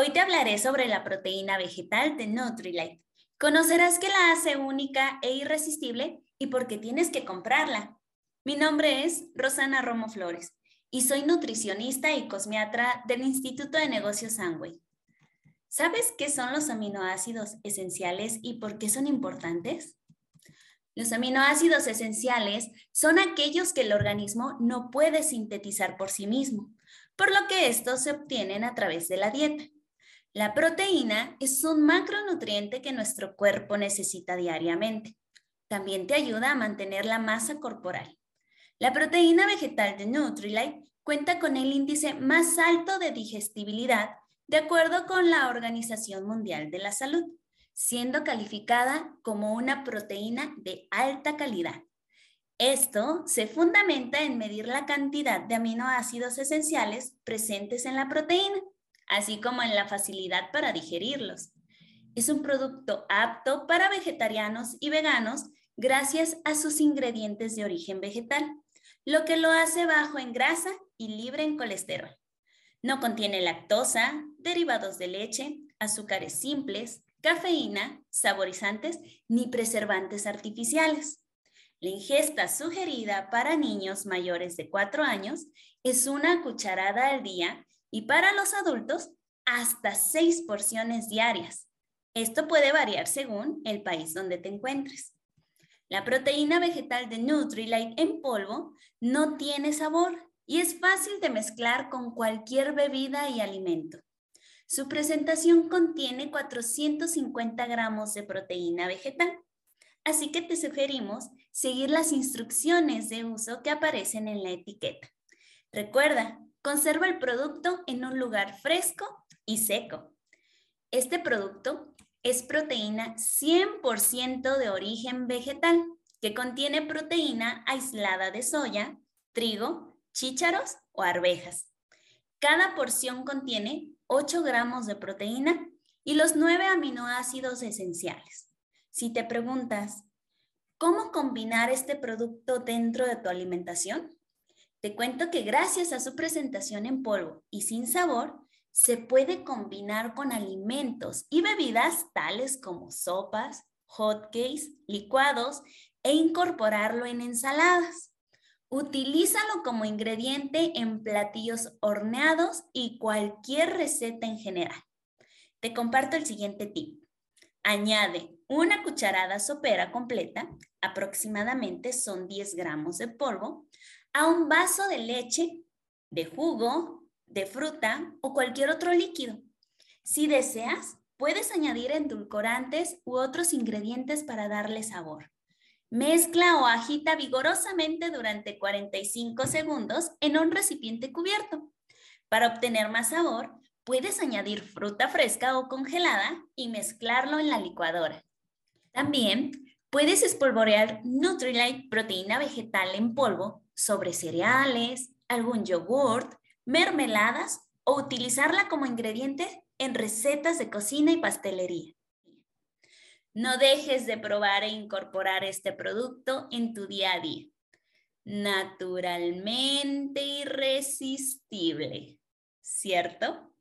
Hoy te hablaré sobre la proteína vegetal de Nutrilite. Conocerás qué la hace única e irresistible y por qué tienes que comprarla. Mi nombre es Rosana Romo Flores y soy nutricionista y cosmiatra del Instituto de Negocios Sangway. ¿Sabes qué son los aminoácidos esenciales y por qué son importantes? Los aminoácidos esenciales son aquellos que el organismo no puede sintetizar por sí mismo, por lo que estos se obtienen a través de la dieta. La proteína es un macronutriente que nuestro cuerpo necesita diariamente. También te ayuda a mantener la masa corporal. La proteína vegetal de Nutrilite cuenta con el índice más alto de digestibilidad de acuerdo con la Organización Mundial de la Salud, siendo calificada como una proteína de alta calidad. Esto se fundamenta en medir la cantidad de aminoácidos esenciales presentes en la proteína así como en la facilidad para digerirlos. Es un producto apto para vegetarianos y veganos gracias a sus ingredientes de origen vegetal, lo que lo hace bajo en grasa y libre en colesterol. No contiene lactosa, derivados de leche, azúcares simples, cafeína, saborizantes ni preservantes artificiales. La ingesta sugerida para niños mayores de 4 años es una cucharada al día y para los adultos hasta seis porciones diarias. Esto puede variar según el país donde te encuentres. La proteína vegetal de Nutrilite en polvo no tiene sabor y es fácil de mezclar con cualquier bebida y alimento. Su presentación contiene 450 gramos de proteína vegetal, así que te sugerimos seguir las instrucciones de uso que aparecen en la etiqueta. Recuerda, Conserva el producto en un lugar fresco y seco. Este producto es proteína 100% de origen vegetal, que contiene proteína aislada de soya, trigo, chícharos o arvejas. Cada porción contiene 8 gramos de proteína y los 9 aminoácidos esenciales. Si te preguntas, ¿cómo combinar este producto dentro de tu alimentación? Te cuento que gracias a su presentación en polvo y sin sabor, se puede combinar con alimentos y bebidas tales como sopas, hotcakes, licuados e incorporarlo en ensaladas. Utilízalo como ingrediente en platillos horneados y cualquier receta en general. Te comparto el siguiente tip. Añade una cucharada sopera completa, aproximadamente son 10 gramos de polvo, a un vaso de leche, de jugo, de fruta o cualquier otro líquido. Si deseas, puedes añadir endulcorantes u otros ingredientes para darle sabor. Mezcla o agita vigorosamente durante 45 segundos en un recipiente cubierto. Para obtener más sabor, puedes añadir fruta fresca o congelada y mezclarlo en la licuadora. También puedes espolvorear Nutrilite proteína vegetal en polvo sobre cereales, algún yogurt, mermeladas o utilizarla como ingrediente en recetas de cocina y pastelería. No dejes de probar e incorporar este producto en tu día a día. Naturalmente irresistible, ¿cierto?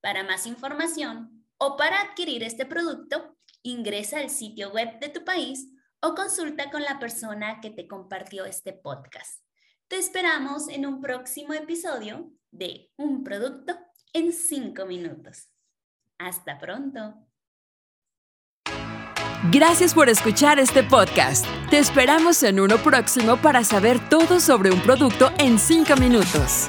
Para más información o para adquirir este producto, ingresa al sitio web de tu país o consulta con la persona que te compartió este podcast. Te esperamos en un próximo episodio de Un producto en 5 minutos. Hasta pronto. Gracias por escuchar este podcast. Te esperamos en uno próximo para saber todo sobre un producto en 5 minutos.